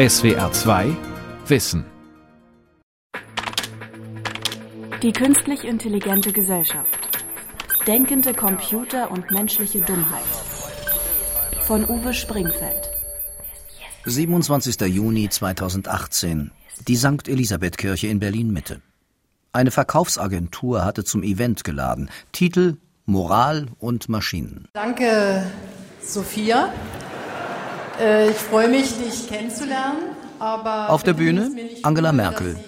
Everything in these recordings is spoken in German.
SWR 2 Wissen. Die künstlich intelligente Gesellschaft. Denkende Computer und menschliche Dummheit. Von Uwe Springfeld. 27. Juni 2018. Die St. Elisabeth-Kirche in Berlin-Mitte. Eine Verkaufsagentur hatte zum Event geladen. Titel Moral und Maschinen. Danke, Sophia. Äh, ich freue mich, dich kennenzulernen. Aber Auf der Bühne Angela Merkel,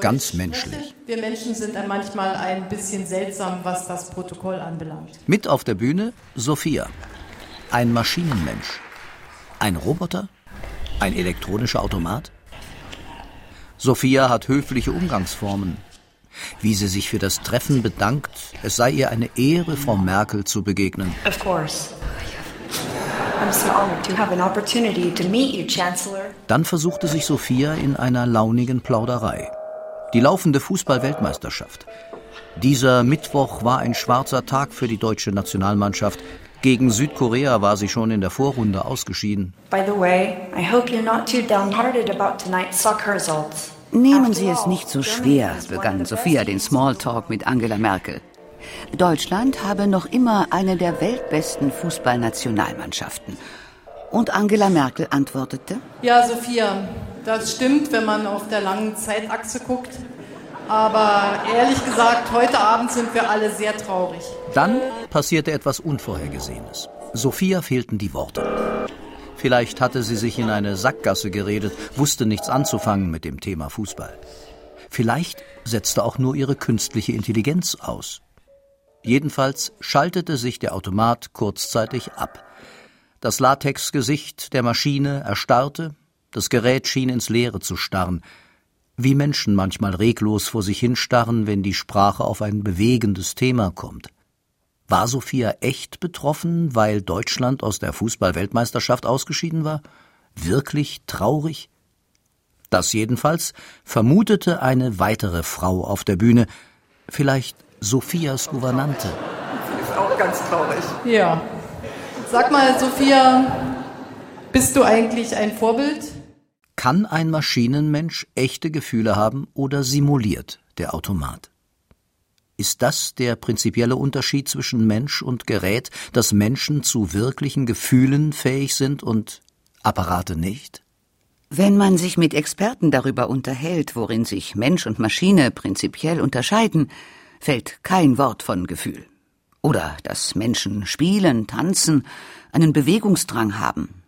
ganz menschlich. Wir Menschen sind manchmal ein bisschen seltsam, was das Protokoll anbelangt. Mit auf der Bühne Sophia, ein Maschinenmensch. Ein Roboter? Ein elektronischer Automat? Sophia hat höfliche Umgangsformen. Wie sie sich für das Treffen bedankt, es sei ihr eine Ehre, Frau Merkel zu begegnen. Of course. Dann versuchte sich Sophia in einer launigen Plauderei. Die laufende Fußball-Weltmeisterschaft. Dieser Mittwoch war ein schwarzer Tag für die deutsche Nationalmannschaft. Gegen Südkorea war sie schon in der Vorrunde ausgeschieden. By the way, I hope you're not too downhearted about tonight's soccer results. Nehmen Sie es nicht so schwer, begann Sophia den Smalltalk mit Angela Merkel. Deutschland habe noch immer eine der weltbesten Fußballnationalmannschaften. Und Angela Merkel antwortete, Ja, Sophia, das stimmt, wenn man auf der langen Zeitachse guckt. Aber ehrlich gesagt, heute Abend sind wir alle sehr traurig. Dann passierte etwas Unvorhergesehenes. Sophia fehlten die Worte. Vielleicht hatte sie sich in eine Sackgasse geredet, wusste nichts anzufangen mit dem Thema Fußball. Vielleicht setzte auch nur ihre künstliche Intelligenz aus. Jedenfalls schaltete sich der Automat kurzzeitig ab. Das Latexgesicht der Maschine erstarrte, das Gerät schien ins Leere zu starren, wie Menschen manchmal reglos vor sich hinstarren, wenn die Sprache auf ein bewegendes Thema kommt. War Sophia echt betroffen, weil Deutschland aus der Fußball-Weltmeisterschaft ausgeschieden war? Wirklich traurig? Das jedenfalls vermutete eine weitere Frau auf der Bühne, vielleicht Sophias Gouvernante. Ist auch ganz traurig. Ja. Sag mal, Sophia, bist du eigentlich ein Vorbild? Kann ein Maschinenmensch echte Gefühle haben oder simuliert der Automat? Ist das der prinzipielle Unterschied zwischen Mensch und Gerät, dass Menschen zu wirklichen Gefühlen fähig sind und Apparate nicht? wenn man sich mit Experten darüber unterhält, worin sich Mensch und Maschine prinzipiell unterscheiden, fällt kein Wort von Gefühl. Oder dass Menschen spielen, tanzen, einen Bewegungsdrang haben.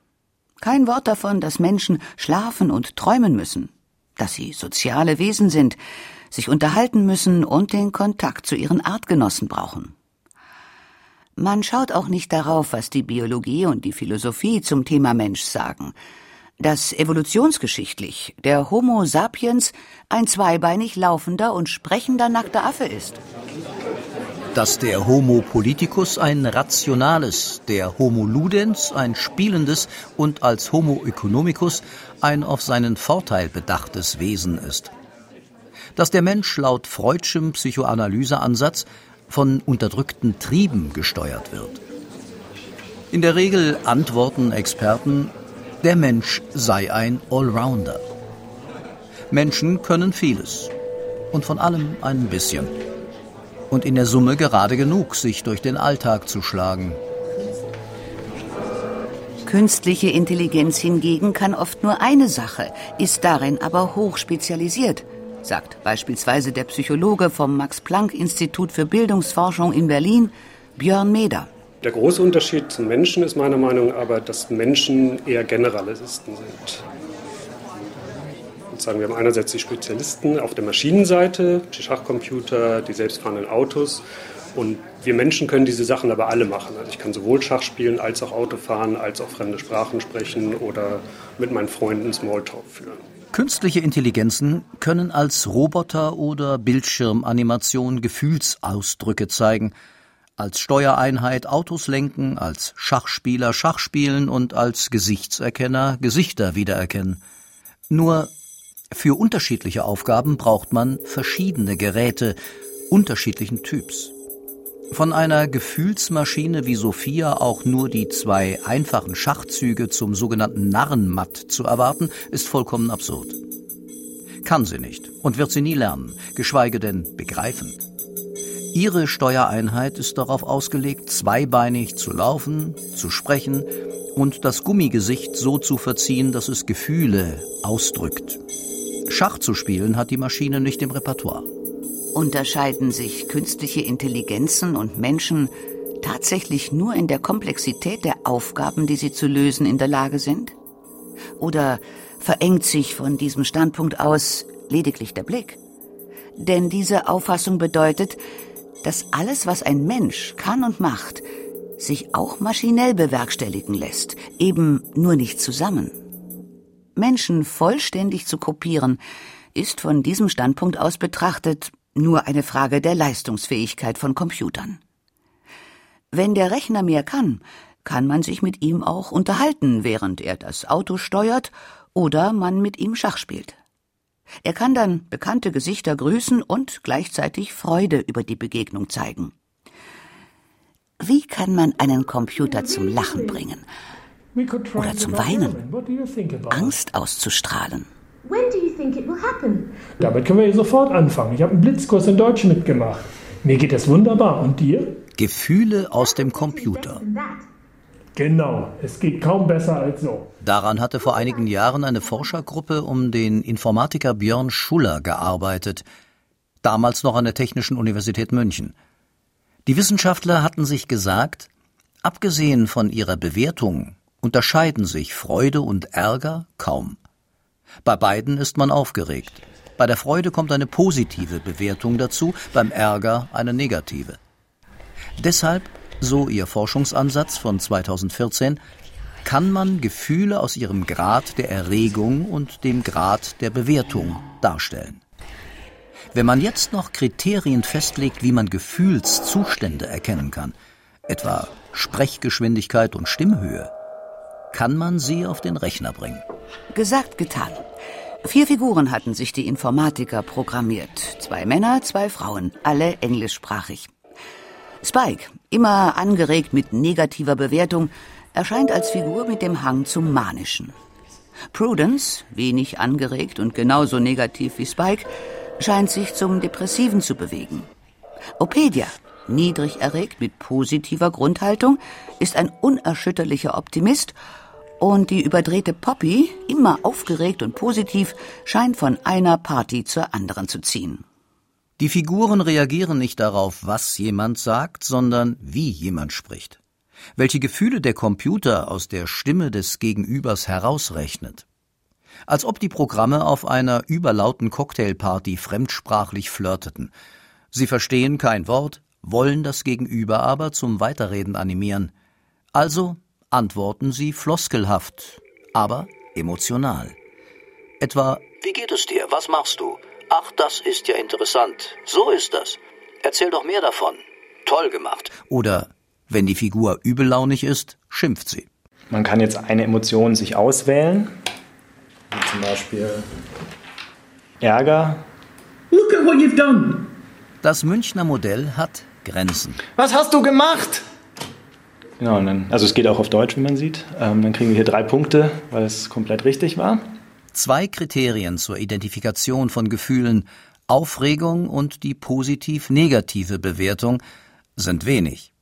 Kein Wort davon, dass Menschen schlafen und träumen müssen, dass sie soziale Wesen sind, sich unterhalten müssen und den Kontakt zu ihren Artgenossen brauchen. Man schaut auch nicht darauf, was die Biologie und die Philosophie zum Thema Mensch sagen, dass evolutionsgeschichtlich der Homo sapiens ein zweibeinig laufender und sprechender nackter Affe ist. Dass der Homo politicus ein rationales, der Homo ludens ein spielendes und als Homo economicus ein auf seinen Vorteil bedachtes Wesen ist. Dass der Mensch laut Freudschem Psychoanalyseansatz von unterdrückten Trieben gesteuert wird. In der Regel antworten Experten, der Mensch sei ein Allrounder. Menschen können vieles und von allem ein bisschen. Und in der Summe gerade genug, sich durch den Alltag zu schlagen. Künstliche Intelligenz hingegen kann oft nur eine Sache, ist darin aber hoch spezialisiert, sagt beispielsweise der Psychologe vom Max-Planck-Institut für Bildungsforschung in Berlin, Björn Meder. Der große Unterschied zum Menschen ist meiner Meinung nach aber, dass Menschen eher Generalisten sind. Sagen wir haben einerseits die Spezialisten auf der Maschinenseite, die Schachcomputer, die selbstfahrenden Autos. Und wir Menschen können diese Sachen aber alle machen. Also ich kann sowohl Schach spielen, als auch Auto fahren, als auch fremde Sprachen sprechen oder mit meinen Freunden Smalltalk führen. Künstliche Intelligenzen können als Roboter oder Bildschirmanimation Gefühlsausdrücke zeigen, als Steuereinheit Autos lenken, als Schachspieler Schach spielen und als Gesichtserkenner Gesichter wiedererkennen. Nur für unterschiedliche Aufgaben braucht man verschiedene Geräte unterschiedlichen Typs. Von einer Gefühlsmaschine wie Sophia auch nur die zwei einfachen Schachzüge zum sogenannten Narrenmatt zu erwarten, ist vollkommen absurd. Kann sie nicht und wird sie nie lernen, geschweige denn begreifen. Ihre Steuereinheit ist darauf ausgelegt, zweibeinig zu laufen, zu sprechen und das Gummigesicht so zu verziehen, dass es Gefühle ausdrückt. Schach zu spielen hat die Maschine nicht im Repertoire. Unterscheiden sich künstliche Intelligenzen und Menschen tatsächlich nur in der Komplexität der Aufgaben, die sie zu lösen in der Lage sind? Oder verengt sich von diesem Standpunkt aus lediglich der Blick? Denn diese Auffassung bedeutet, dass alles, was ein Mensch kann und macht, sich auch maschinell bewerkstelligen lässt, eben nur nicht zusammen. Menschen vollständig zu kopieren, ist von diesem Standpunkt aus betrachtet nur eine Frage der Leistungsfähigkeit von Computern. Wenn der Rechner mehr kann, kann man sich mit ihm auch unterhalten, während er das Auto steuert oder man mit ihm Schach spielt. Er kann dann bekannte Gesichter grüßen und gleichzeitig Freude über die Begegnung zeigen. Wie kann man einen Computer zum Lachen bringen? Oder zum Weinen? Angst auszustrahlen? Damit können wir hier sofort anfangen. Ich habe einen Blitzkurs in Deutsch mitgemacht. Mir geht es wunderbar. Und dir? Gefühle aus dem Computer. Genau, es geht kaum besser als so. Daran hatte vor einigen Jahren eine Forschergruppe um den Informatiker Björn Schuller gearbeitet, damals noch an der Technischen Universität München. Die Wissenschaftler hatten sich gesagt, abgesehen von ihrer Bewertung unterscheiden sich Freude und Ärger kaum. Bei beiden ist man aufgeregt. Bei der Freude kommt eine positive Bewertung dazu, beim Ärger eine negative. Deshalb so ihr Forschungsansatz von 2014, kann man Gefühle aus ihrem Grad der Erregung und dem Grad der Bewertung darstellen. Wenn man jetzt noch Kriterien festlegt, wie man Gefühlszustände erkennen kann, etwa Sprechgeschwindigkeit und Stimmhöhe, kann man sie auf den Rechner bringen. Gesagt, getan. Vier Figuren hatten sich die Informatiker programmiert. Zwei Männer, zwei Frauen, alle englischsprachig. Spike, immer angeregt mit negativer Bewertung, erscheint als Figur mit dem Hang zum Manischen. Prudence, wenig angeregt und genauso negativ wie Spike, scheint sich zum Depressiven zu bewegen. Opedia, niedrig erregt mit positiver Grundhaltung, ist ein unerschütterlicher Optimist und die überdrehte Poppy, immer aufgeregt und positiv, scheint von einer Party zur anderen zu ziehen. Die Figuren reagieren nicht darauf, was jemand sagt, sondern wie jemand spricht. Welche Gefühle der Computer aus der Stimme des Gegenübers herausrechnet. Als ob die Programme auf einer überlauten Cocktailparty fremdsprachlich flirteten. Sie verstehen kein Wort, wollen das Gegenüber aber zum Weiterreden animieren. Also antworten sie floskelhaft, aber emotional. Etwa Wie geht es dir? Was machst du? Ach, das ist ja interessant. So ist das. Erzähl doch mehr davon. Toll gemacht. Oder wenn die Figur übellaunig ist, schimpft sie. Man kann jetzt eine Emotion sich auswählen, wie zum Beispiel Ärger. Look at what you've done. Das Münchner Modell hat Grenzen. Was hast du gemacht? Genau, dann, also es geht auch auf Deutsch, wie man sieht. Ähm, dann kriegen wir hier drei Punkte, weil es komplett richtig war. Zwei Kriterien zur Identifikation von Gefühlen, Aufregung und die positiv-negative Bewertung, sind wenig.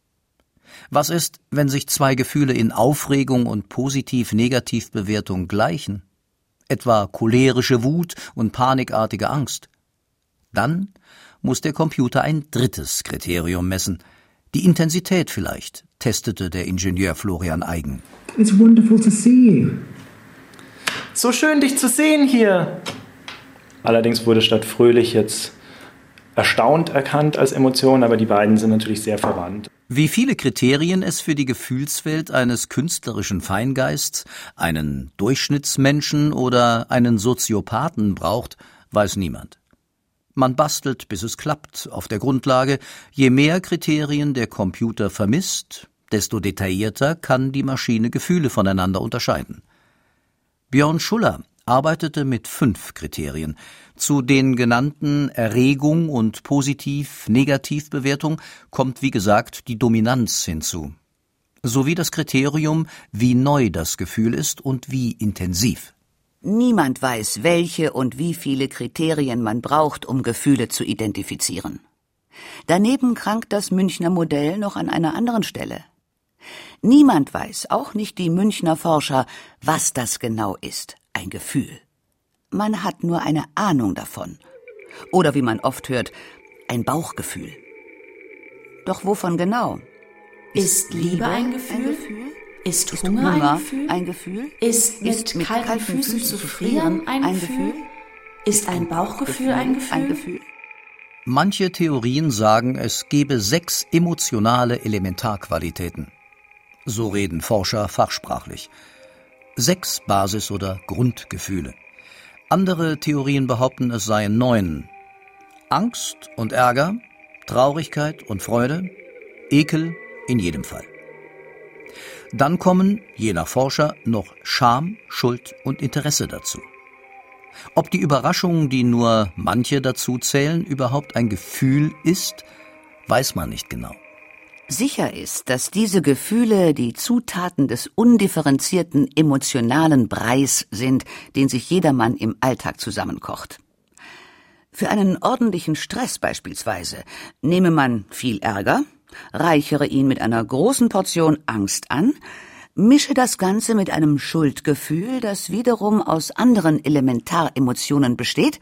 Was ist, wenn sich zwei Gefühle in Aufregung und positiv-negativ Bewertung gleichen? Etwa cholerische Wut und panikartige Angst? Dann muss der Computer ein drittes Kriterium messen. Die Intensität vielleicht, testete der Ingenieur Florian Eigen. It's wonderful to see you. So schön, dich zu sehen hier. Allerdings wurde statt fröhlich jetzt erstaunt erkannt als Emotion, aber die beiden sind natürlich sehr verwandt. Wie viele Kriterien es für die Gefühlswelt eines künstlerischen Feingeists, einen Durchschnittsmenschen oder einen Soziopathen braucht, weiß niemand. Man bastelt, bis es klappt, auf der Grundlage, je mehr Kriterien der Computer vermisst, desto detaillierter kann die Maschine Gefühle voneinander unterscheiden. Björn Schuller arbeitete mit fünf Kriterien. Zu den genannten Erregung und Positiv-Negativ-Bewertung kommt wie gesagt die Dominanz hinzu. Sowie das Kriterium, wie neu das Gefühl ist und wie intensiv. Niemand weiß, welche und wie viele Kriterien man braucht, um Gefühle zu identifizieren. Daneben krankt das Münchner Modell noch an einer anderen Stelle. Niemand weiß, auch nicht die Münchner Forscher, was das genau ist, ein Gefühl. Man hat nur eine Ahnung davon. Oder wie man oft hört, ein Bauchgefühl. Doch wovon genau? Ist Liebe ein Gefühl? Ein Gefühl? Ist, ist Hunger, Hunger, ein Gefühl? Ein Gefühl? Ist mit, ist mit kalten, kalten Füßen, Füßen zu frieren ein, ein Gefühl? Gefühl? Ist ein Bauchgefühl ein Gefühl? Ein Gefühl? Manche Theorien sagen, es gebe sechs emotionale Elementarqualitäten. So reden Forscher fachsprachlich. Sechs Basis- oder Grundgefühle. Andere Theorien behaupten, es seien neun. Angst und Ärger, Traurigkeit und Freude, Ekel in jedem Fall. Dann kommen, je nach Forscher, noch Scham, Schuld und Interesse dazu. Ob die Überraschung, die nur manche dazu zählen, überhaupt ein Gefühl ist, weiß man nicht genau. Sicher ist, dass diese Gefühle die Zutaten des undifferenzierten emotionalen Breis sind, den sich jedermann im Alltag zusammenkocht. Für einen ordentlichen Stress beispielsweise nehme man viel Ärger, reichere ihn mit einer großen Portion Angst an, mische das Ganze mit einem Schuldgefühl, das wiederum aus anderen Elementaremotionen besteht,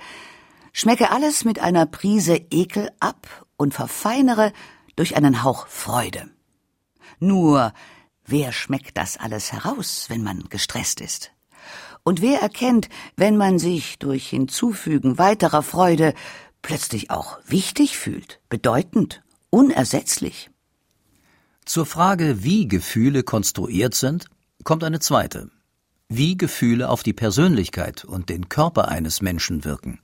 schmecke alles mit einer Prise Ekel ab und verfeinere durch einen Hauch Freude. Nur, wer schmeckt das alles heraus, wenn man gestresst ist? Und wer erkennt, wenn man sich durch Hinzufügen weiterer Freude plötzlich auch wichtig fühlt, bedeutend, unersetzlich? Zur Frage, wie Gefühle konstruiert sind, kommt eine zweite. Wie Gefühle auf die Persönlichkeit und den Körper eines Menschen wirken.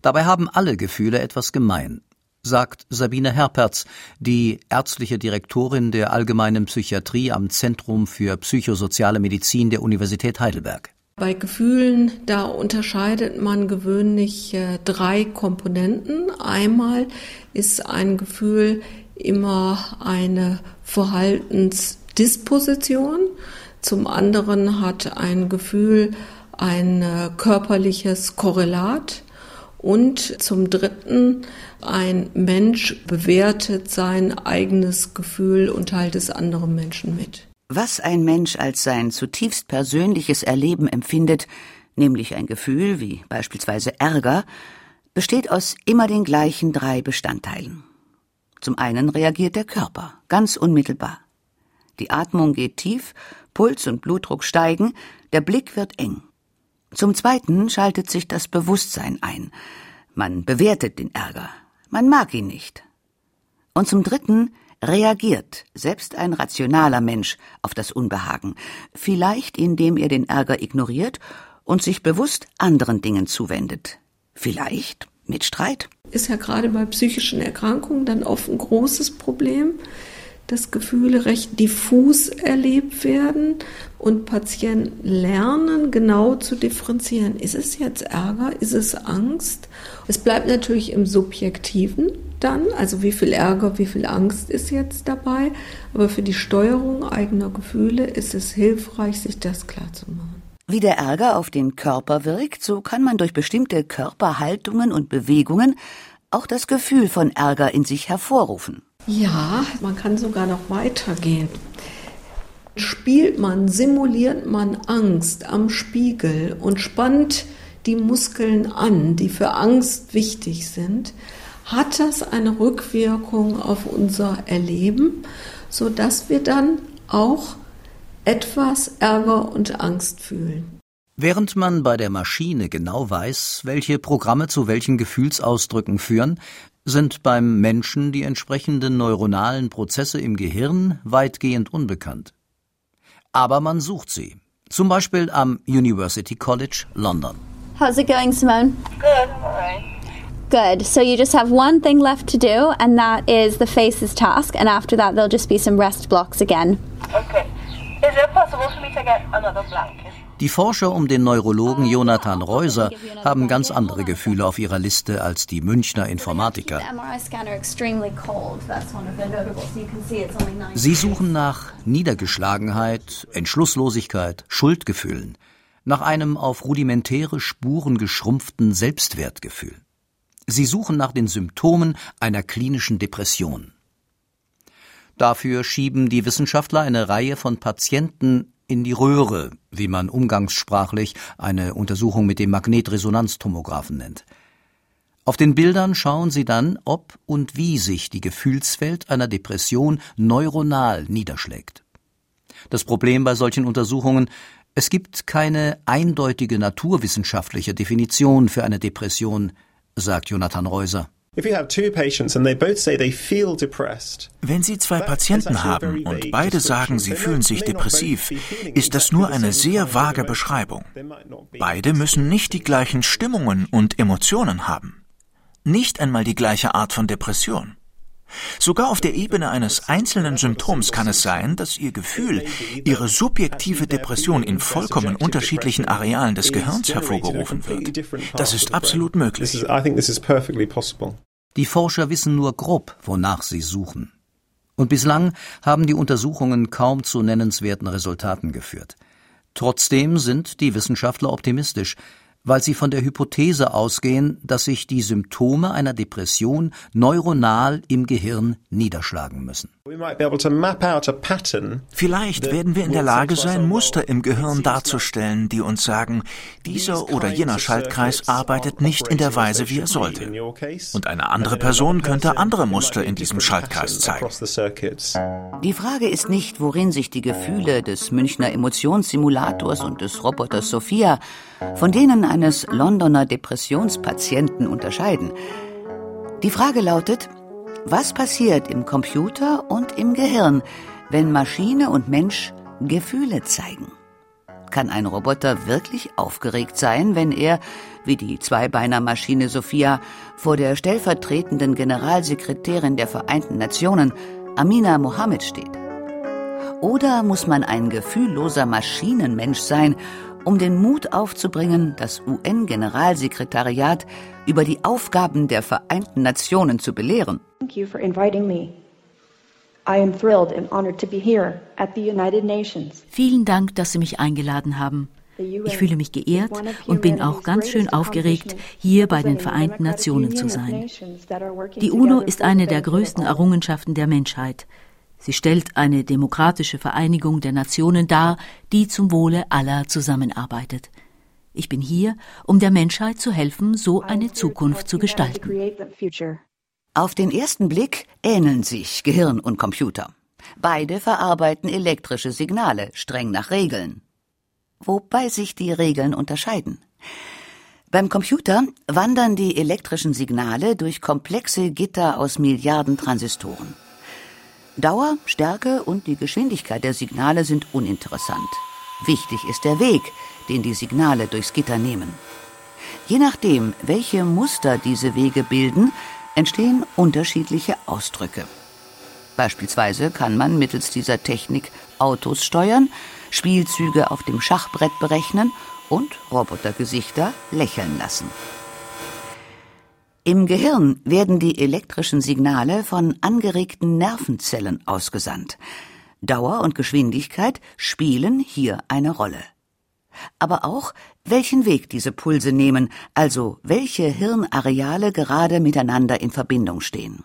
Dabei haben alle Gefühle etwas gemein, sagt Sabine Herperz, die ärztliche Direktorin der allgemeinen Psychiatrie am Zentrum für psychosoziale Medizin der Universität Heidelberg. Bei Gefühlen, da unterscheidet man gewöhnlich äh, drei Komponenten. Einmal ist ein Gefühl immer eine Verhaltensdisposition. Zum anderen hat ein Gefühl ein äh, körperliches Korrelat. Und zum Dritten, ein Mensch bewertet sein eigenes Gefühl und teilt es anderen Menschen mit. Was ein Mensch als sein zutiefst persönliches Erleben empfindet, nämlich ein Gefühl wie beispielsweise Ärger, besteht aus immer den gleichen drei Bestandteilen. Zum einen reagiert der Körper, ganz unmittelbar. Die Atmung geht tief, Puls und Blutdruck steigen, der Blick wird eng. Zum zweiten schaltet sich das Bewusstsein ein. Man bewertet den Ärger. Man mag ihn nicht. Und zum dritten reagiert selbst ein rationaler Mensch auf das Unbehagen, vielleicht indem er den Ärger ignoriert und sich bewusst anderen Dingen zuwendet. Vielleicht mit Streit. Ist ja gerade bei psychischen Erkrankungen dann oft ein großes Problem, dass Gefühle recht diffus erlebt werden und Patienten lernen, genau zu differenzieren. Ist es jetzt Ärger? Ist es Angst? Es bleibt natürlich im Subjektiven dann, also wie viel Ärger, wie viel Angst ist jetzt dabei. Aber für die Steuerung eigener Gefühle ist es hilfreich, sich das klarzumachen. Wie der Ärger auf den Körper wirkt, so kann man durch bestimmte Körperhaltungen und Bewegungen auch das Gefühl von Ärger in sich hervorrufen. Ja, man kann sogar noch weitergehen. Spielt man, simuliert man Angst am Spiegel und spannt die Muskeln an, die für Angst wichtig sind, hat das eine Rückwirkung auf unser Erleben, sodass wir dann auch etwas Ärger und Angst fühlen. Während man bei der Maschine genau weiß, welche Programme zu welchen Gefühlsausdrücken führen, sind beim Menschen die entsprechenden neuronalen Prozesse im Gehirn weitgehend unbekannt. Aber man sucht sie, zum Beispiel am University College London. How's it going, Simone? Good. Good. So you just have one thing left to do, and that is the faces task, and after that, there'll just be some rest blocks again. Okay. Die Forscher um den Neurologen Jonathan Reuser haben ganz andere Gefühle auf ihrer Liste als die Münchner Informatiker. Sie suchen nach Niedergeschlagenheit, Entschlusslosigkeit, Schuldgefühlen, nach einem auf rudimentäre Spuren geschrumpften Selbstwertgefühl. Sie suchen nach den Symptomen einer klinischen Depression. Dafür schieben die Wissenschaftler eine Reihe von Patienten in die Röhre, wie man umgangssprachlich eine Untersuchung mit dem Magnetresonanztomographen nennt. Auf den Bildern schauen sie dann, ob und wie sich die Gefühlswelt einer Depression neuronal niederschlägt. Das Problem bei solchen Untersuchungen es gibt keine eindeutige naturwissenschaftliche Definition für eine Depression, sagt Jonathan Reuser. Wenn Sie zwei Patienten haben und beide sagen, sie fühlen sich depressiv, ist das nur eine sehr vage Beschreibung. Beide müssen nicht die gleichen Stimmungen und Emotionen haben. Nicht einmal die gleiche Art von Depression. Sogar auf der Ebene eines einzelnen Symptoms kann es sein, dass Ihr Gefühl, Ihre subjektive Depression in vollkommen unterschiedlichen Arealen des Gehirns hervorgerufen wird. Das ist absolut möglich. Die Forscher wissen nur grob, wonach sie suchen. Und bislang haben die Untersuchungen kaum zu nennenswerten Resultaten geführt. Trotzdem sind die Wissenschaftler optimistisch, weil sie von der Hypothese ausgehen, dass sich die Symptome einer Depression neuronal im Gehirn niederschlagen müssen. Vielleicht werden wir in der Lage sein, Muster im Gehirn darzustellen, die uns sagen, dieser oder jener Schaltkreis arbeitet nicht in der Weise, wie er sollte. Und eine andere Person könnte andere Muster in diesem Schaltkreis zeigen. Die Frage ist nicht, worin sich die Gefühle des Münchner Emotionssimulators und des Roboters Sophia von denen eines Londoner Depressionspatienten unterscheiden. Die Frage lautet, was passiert im Computer und im Gehirn, wenn Maschine und Mensch Gefühle zeigen? Kann ein Roboter wirklich aufgeregt sein, wenn er, wie die Zweibeinermaschine Sophia, vor der stellvertretenden Generalsekretärin der Vereinten Nationen, Amina Mohammed, steht? Oder muss man ein gefühlloser Maschinenmensch sein, um den Mut aufzubringen, das UN-Generalsekretariat über die Aufgaben der Vereinten Nationen zu belehren. Thank you for inviting me. I am thrilled and honored to be here at the United Nations. Vielen Dank, dass Sie mich eingeladen haben. Ich fühle mich geehrt und bin auch ganz schön aufgeregt, hier bei den Vereinten Nationen zu sein. Die UNO ist eine der größten Errungenschaften der Menschheit. Sie stellt eine demokratische Vereinigung der Nationen dar, die zum Wohle aller zusammenarbeitet. Ich bin hier, um der Menschheit zu helfen, so eine Zukunft zu gestalten. Auf den ersten Blick ähneln sich Gehirn und Computer. Beide verarbeiten elektrische Signale, streng nach Regeln. Wobei sich die Regeln unterscheiden. Beim Computer wandern die elektrischen Signale durch komplexe Gitter aus Milliarden Transistoren. Dauer, Stärke und die Geschwindigkeit der Signale sind uninteressant. Wichtig ist der Weg, den die Signale durchs Gitter nehmen. Je nachdem, welche Muster diese Wege bilden, entstehen unterschiedliche Ausdrücke. Beispielsweise kann man mittels dieser Technik Autos steuern, Spielzüge auf dem Schachbrett berechnen und Robotergesichter lächeln lassen. Im Gehirn werden die elektrischen Signale von angeregten Nervenzellen ausgesandt. Dauer und Geschwindigkeit spielen hier eine Rolle. Aber auch, welchen Weg diese Pulse nehmen, also welche Hirnareale gerade miteinander in Verbindung stehen.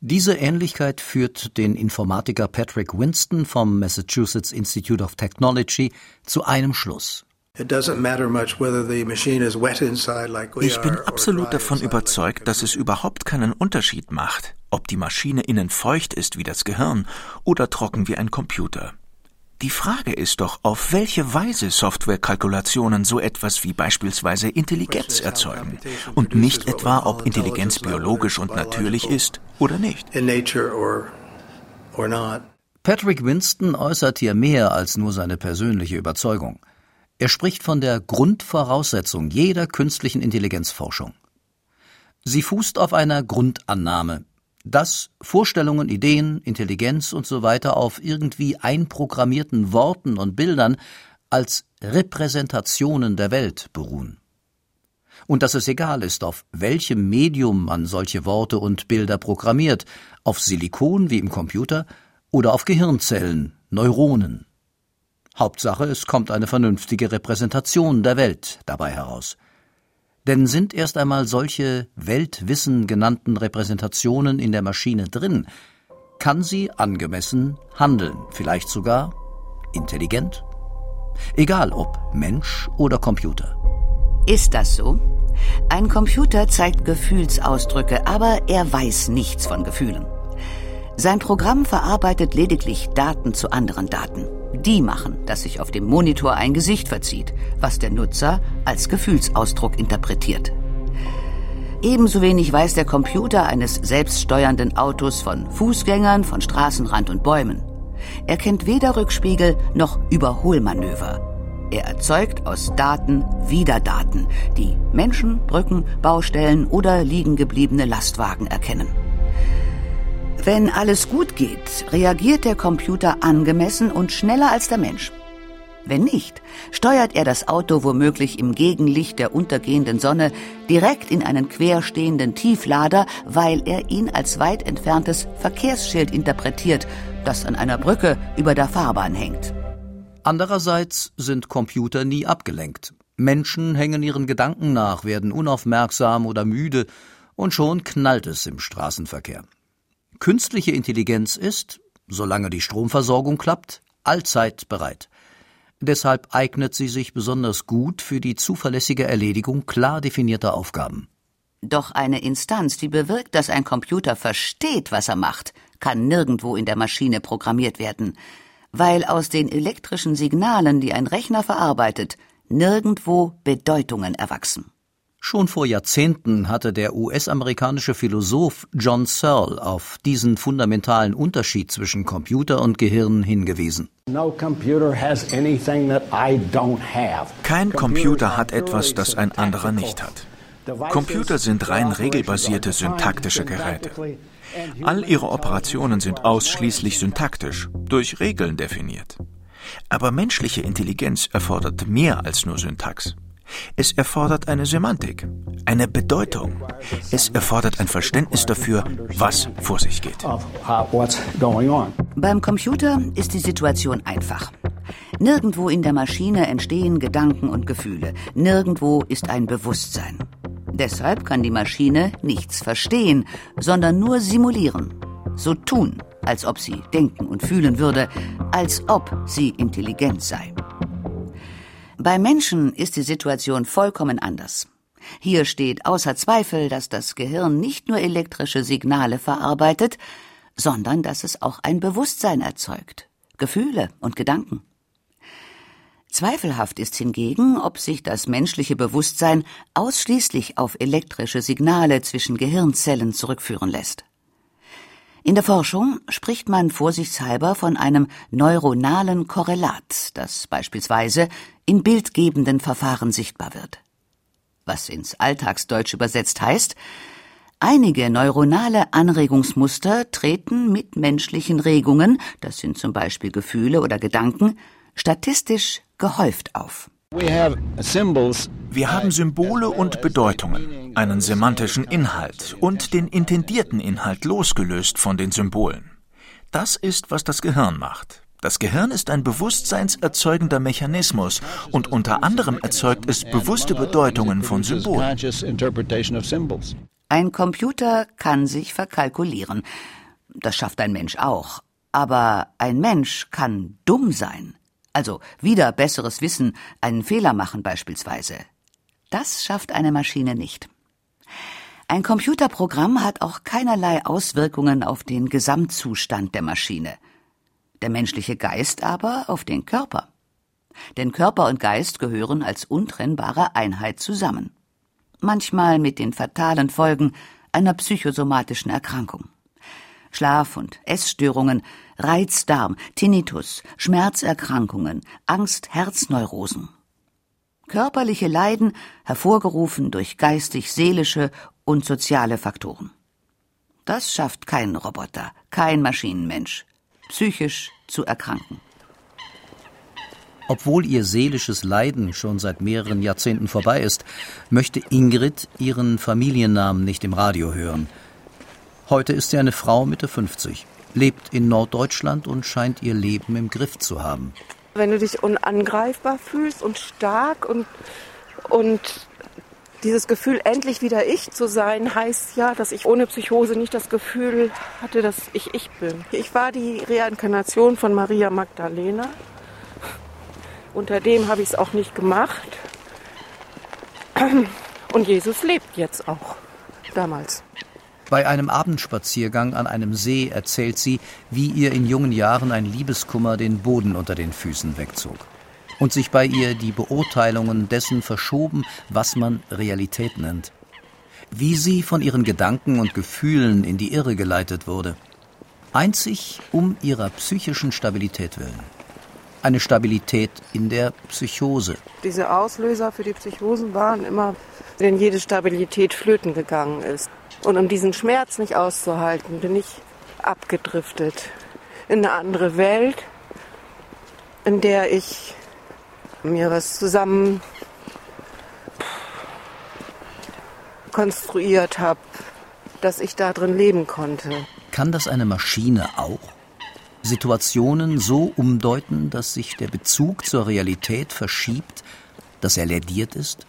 Diese Ähnlichkeit führt den Informatiker Patrick Winston vom Massachusetts Institute of Technology zu einem Schluss. Ich bin absolut davon überzeugt, dass es überhaupt keinen Unterschied macht, ob die Maschine innen feucht ist wie das Gehirn oder trocken wie ein Computer. Die Frage ist doch, auf welche Weise Softwarekalkulationen so etwas wie beispielsweise Intelligenz erzeugen und nicht etwa, ob Intelligenz biologisch und natürlich ist oder nicht. Patrick Winston äußert hier mehr als nur seine persönliche Überzeugung. Er spricht von der Grundvoraussetzung jeder künstlichen Intelligenzforschung. Sie fußt auf einer Grundannahme, dass Vorstellungen, Ideen, Intelligenz und so weiter auf irgendwie einprogrammierten Worten und Bildern als Repräsentationen der Welt beruhen. Und dass es egal ist, auf welchem Medium man solche Worte und Bilder programmiert, auf Silikon wie im Computer oder auf Gehirnzellen, Neuronen. Hauptsache, es kommt eine vernünftige Repräsentation der Welt dabei heraus. Denn sind erst einmal solche Weltwissen genannten Repräsentationen in der Maschine drin, kann sie angemessen handeln, vielleicht sogar intelligent. Egal ob Mensch oder Computer. Ist das so? Ein Computer zeigt Gefühlsausdrücke, aber er weiß nichts von Gefühlen. Sein Programm verarbeitet lediglich Daten zu anderen Daten. Die machen, dass sich auf dem Monitor ein Gesicht verzieht, was der Nutzer als Gefühlsausdruck interpretiert. Ebenso wenig weiß der Computer eines selbststeuernden Autos von Fußgängern, von Straßenrand und Bäumen. Er kennt weder Rückspiegel noch Überholmanöver. Er erzeugt aus Daten wieder Daten, die Menschen, Brücken, Baustellen oder liegengebliebene Lastwagen erkennen. Wenn alles gut geht, reagiert der Computer angemessen und schneller als der Mensch. Wenn nicht, steuert er das Auto womöglich im Gegenlicht der untergehenden Sonne direkt in einen querstehenden Tieflader, weil er ihn als weit entferntes Verkehrsschild interpretiert, das an einer Brücke über der Fahrbahn hängt. Andererseits sind Computer nie abgelenkt. Menschen hängen ihren Gedanken nach, werden unaufmerksam oder müde, und schon knallt es im Straßenverkehr. Künstliche Intelligenz ist, solange die Stromversorgung klappt, allzeit bereit. Deshalb eignet sie sich besonders gut für die zuverlässige Erledigung klar definierter Aufgaben. Doch eine Instanz, die bewirkt, dass ein Computer versteht, was er macht, kann nirgendwo in der Maschine programmiert werden, weil aus den elektrischen Signalen, die ein Rechner verarbeitet, nirgendwo Bedeutungen erwachsen. Schon vor Jahrzehnten hatte der US-amerikanische Philosoph John Searle auf diesen fundamentalen Unterschied zwischen Computer und Gehirn hingewiesen. Kein Computer hat etwas, das ein anderer nicht hat. Computer sind rein regelbasierte syntaktische Geräte. All ihre Operationen sind ausschließlich syntaktisch, durch Regeln definiert. Aber menschliche Intelligenz erfordert mehr als nur Syntax. Es erfordert eine Semantik, eine Bedeutung. Es erfordert ein Verständnis dafür, was vor sich geht. Beim Computer ist die Situation einfach. Nirgendwo in der Maschine entstehen Gedanken und Gefühle. Nirgendwo ist ein Bewusstsein. Deshalb kann die Maschine nichts verstehen, sondern nur simulieren. So tun, als ob sie denken und fühlen würde, als ob sie intelligent sei. Bei Menschen ist die Situation vollkommen anders. Hier steht außer Zweifel, dass das Gehirn nicht nur elektrische Signale verarbeitet, sondern dass es auch ein Bewusstsein erzeugt, Gefühle und Gedanken. Zweifelhaft ist hingegen, ob sich das menschliche Bewusstsein ausschließlich auf elektrische Signale zwischen Gehirnzellen zurückführen lässt. In der Forschung spricht man vorsichtshalber von einem neuronalen Korrelat, das beispielsweise in bildgebenden Verfahren sichtbar wird. Was ins Alltagsdeutsch übersetzt heißt, einige neuronale Anregungsmuster treten mit menschlichen Regungen, das sind zum Beispiel Gefühle oder Gedanken, statistisch gehäuft auf. Wir haben Symbole und Bedeutungen, einen semantischen Inhalt und den intendierten Inhalt losgelöst von den Symbolen. Das ist, was das Gehirn macht. Das Gehirn ist ein bewusstseinserzeugender Mechanismus und unter anderem erzeugt es bewusste Bedeutungen von Symbolen. Ein Computer kann sich verkalkulieren. Das schafft ein Mensch auch. Aber ein Mensch kann dumm sein. Also wieder besseres Wissen, einen Fehler machen beispielsweise. Das schafft eine Maschine nicht. Ein Computerprogramm hat auch keinerlei Auswirkungen auf den Gesamtzustand der Maschine. Der menschliche Geist aber auf den Körper. Denn Körper und Geist gehören als untrennbare Einheit zusammen. Manchmal mit den fatalen Folgen einer psychosomatischen Erkrankung. Schlaf- und Essstörungen, Reizdarm, Tinnitus, Schmerzerkrankungen, Angst-Herzneurosen. Körperliche Leiden hervorgerufen durch geistig-seelische und soziale Faktoren. Das schafft kein Roboter, kein Maschinenmensch, psychisch zu erkranken. Obwohl ihr seelisches Leiden schon seit mehreren Jahrzehnten vorbei ist, möchte Ingrid ihren Familiennamen nicht im Radio hören. Heute ist sie eine Frau Mitte 50, lebt in Norddeutschland und scheint ihr Leben im Griff zu haben. Wenn du dich unangreifbar fühlst und stark und, und dieses Gefühl, endlich wieder ich zu sein, heißt ja, dass ich ohne Psychose nicht das Gefühl hatte, dass ich ich bin. Ich war die Reinkarnation von Maria Magdalena. Unter dem habe ich es auch nicht gemacht. Und Jesus lebt jetzt auch. Damals. Bei einem Abendspaziergang an einem See erzählt sie, wie ihr in jungen Jahren ein Liebeskummer den Boden unter den Füßen wegzog und sich bei ihr die Beurteilungen dessen verschoben, was man Realität nennt. Wie sie von ihren Gedanken und Gefühlen in die Irre geleitet wurde. Einzig um ihrer psychischen Stabilität willen. Eine Stabilität in der Psychose. Diese Auslöser für die Psychosen waren immer, wenn jede Stabilität flöten gegangen ist. Und um diesen Schmerz nicht auszuhalten, bin ich abgedriftet in eine andere Welt, in der ich mir was zusammen konstruiert habe, dass ich da drin leben konnte. Kann das eine Maschine auch? Situationen so umdeuten, dass sich der Bezug zur Realität verschiebt, dass er lädiert ist?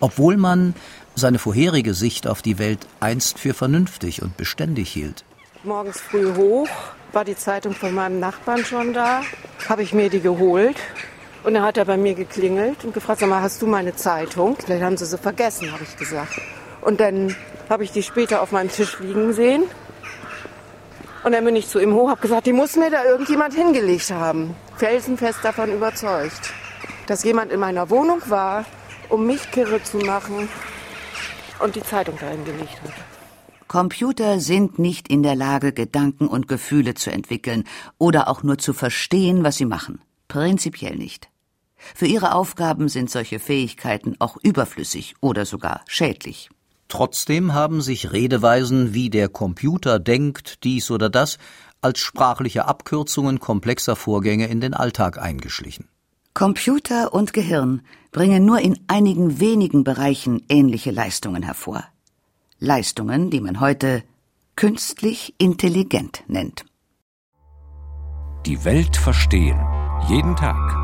Obwohl man seine vorherige Sicht auf die Welt einst für vernünftig und beständig hielt. Morgens früh hoch, war die Zeitung von meinem Nachbarn schon da, habe ich mir die geholt und dann hat er bei mir geklingelt und gefragt, sag mal, hast du meine Zeitung? Vielleicht haben sie sie vergessen, habe ich gesagt. Und dann habe ich die später auf meinem Tisch liegen sehen. Und dann bin ich zu ihm hoch, habe gesagt, die muss mir da irgendjemand hingelegt haben. Felsenfest davon überzeugt, dass jemand in meiner Wohnung war, um mich kirre zu machen und die Zeitung da hingelegt hat. Computer sind nicht in der Lage, Gedanken und Gefühle zu entwickeln oder auch nur zu verstehen, was sie machen. Prinzipiell nicht. Für ihre Aufgaben sind solche Fähigkeiten auch überflüssig oder sogar schädlich. Trotzdem haben sich Redeweisen wie der Computer denkt dies oder das als sprachliche Abkürzungen komplexer Vorgänge in den Alltag eingeschlichen. Computer und Gehirn bringen nur in einigen wenigen Bereichen ähnliche Leistungen hervor. Leistungen, die man heute künstlich intelligent nennt. Die Welt verstehen. Jeden Tag